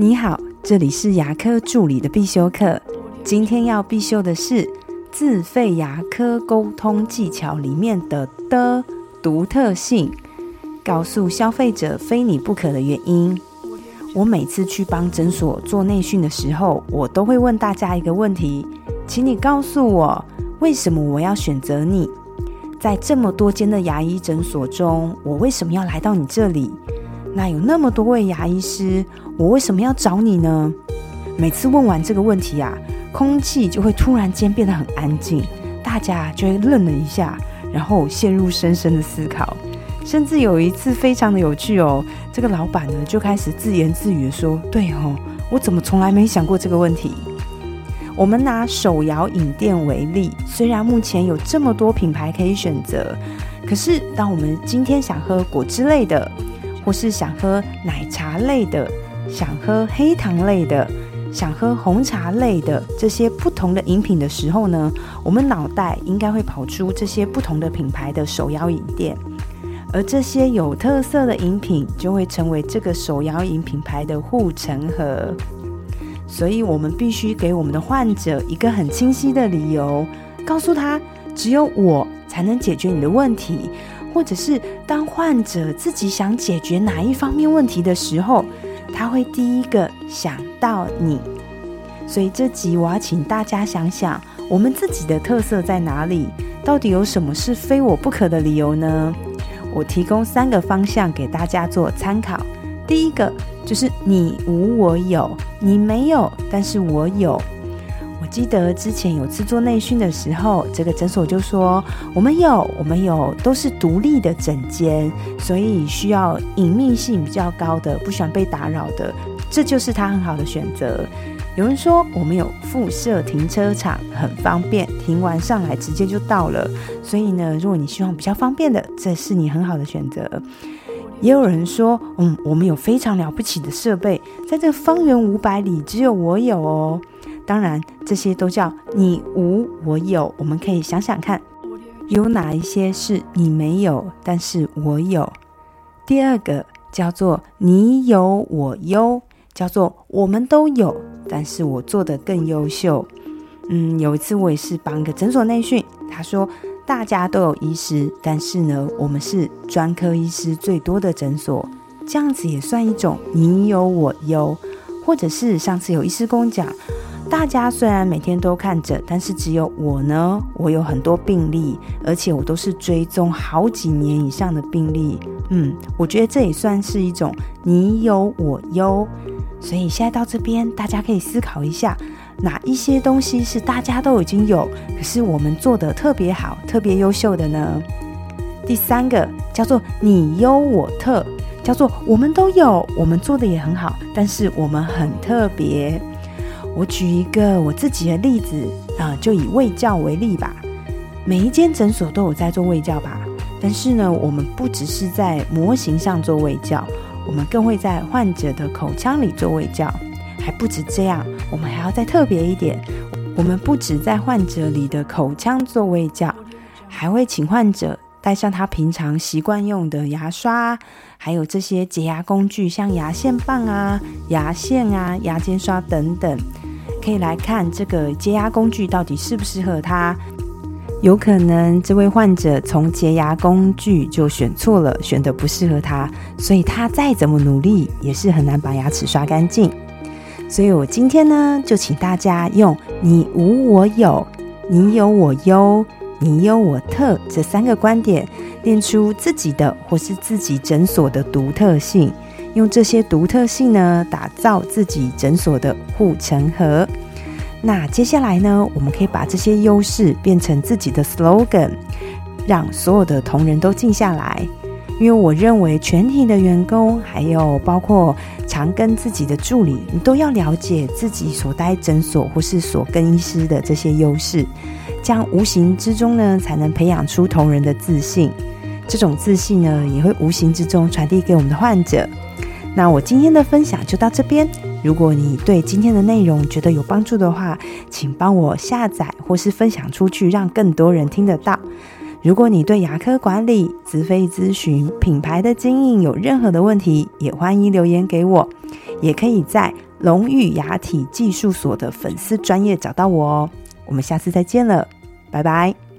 你好，这里是牙科助理的必修课。今天要必修的是自费牙科沟通技巧里面的的独特性，告诉消费者非你不可的原因。我每次去帮诊所做内训的时候，我都会问大家一个问题，请你告诉我，为什么我要选择你？在这么多间的牙医诊所中，我为什么要来到你这里？那有那么多位牙医师，我为什么要找你呢？每次问完这个问题啊，空气就会突然间变得很安静，大家就会愣了一下，然后陷入深深的思考。甚至有一次非常的有趣哦，这个老板呢就开始自言自语的说：“对哦，我怎么从来没想过这个问题？”我们拿手摇饮店为例，虽然目前有这么多品牌可以选择，可是当我们今天想喝果汁类的，或是想喝奶茶类的，想喝黑糖类的，想喝红茶类的这些不同的饮品的时候呢，我们脑袋应该会跑出这些不同的品牌的手摇饮店，而这些有特色的饮品就会成为这个手摇饮品牌的护城河。所以，我们必须给我们的患者一个很清晰的理由，告诉他只有我才能解决你的问题。或者是当患者自己想解决哪一方面问题的时候，他会第一个想到你。所以这集我要请大家想想，我们自己的特色在哪里？到底有什么是非我不可的理由呢？我提供三个方向给大家做参考。第一个就是你无我有，你没有，但是我有。记得之前有次做内训的时候，这个诊所就说我们有，我们有都是独立的诊间，所以需要隐秘性比较高的，不喜欢被打扰的，这就是他很好的选择。有人说我们有附设停车场，很方便，停完上来直接就到了。所以呢，如果你希望比较方便的，这是你很好的选择。也有人说，嗯，我们有非常了不起的设备，在这方圆五百里只有我有哦。当然，这些都叫你无我有。我们可以想想看，有哪一些是你没有，但是我有？第二个叫做你有我优，叫做我们都有，但是我做的更优秀。嗯，有一次我也是帮一个诊所内训，他说大家都有医师，但是呢，我们是专科医师最多的诊所，这样子也算一种你有我优，或者是上次有医师跟我讲。大家虽然每天都看诊，但是只有我呢，我有很多病例，而且我都是追踪好几年以上的病例。嗯，我觉得这也算是一种你有我优。所以现在到这边，大家可以思考一下，哪一些东西是大家都已经有，可是我们做的特别好、特别优秀的呢？第三个叫做你优我特，叫做我们都有，我们做的也很好，但是我们很特别。我举一个我自己的例子啊，就以卫教为例吧。每一间诊所都有在做卫教吧，但是呢，我们不只是在模型上做卫教，我们更会在患者的口腔里做卫教。还不止这样，我们还要再特别一点，我们不止在患者里的口腔做卫教，还会请患者带上他平常习惯用的牙刷。还有这些洁牙工具，像牙线棒啊、牙线啊、牙尖刷等等，可以来看这个洁牙工具到底适不适合他。有可能这位患者从洁牙工具就选错了，选的不适合他，所以他再怎么努力也是很难把牙齿刷干净。所以我今天呢，就请大家用“你无我有，你有我优，你优我特”这三个观点。练出自己的或是自己诊所的独特性，用这些独特性呢，打造自己诊所的护城河。那接下来呢，我们可以把这些优势变成自己的 slogan，让所有的同仁都静下来。因为我认为全体的员工，还有包括常跟自己的助理，你都要了解自己所待诊所或是所跟医师的这些优势，这样无形之中呢，才能培养出同仁的自信。这种自信呢，也会无形之中传递给我们的患者。那我今天的分享就到这边。如果你对今天的内容觉得有帮助的话，请帮我下载或是分享出去，让更多人听得到。如果你对牙科管理、自费咨询、品牌的经营有任何的问题，也欢迎留言给我，也可以在龙宇牙体技术所的粉丝专业找到我哦。我们下次再见了，拜拜。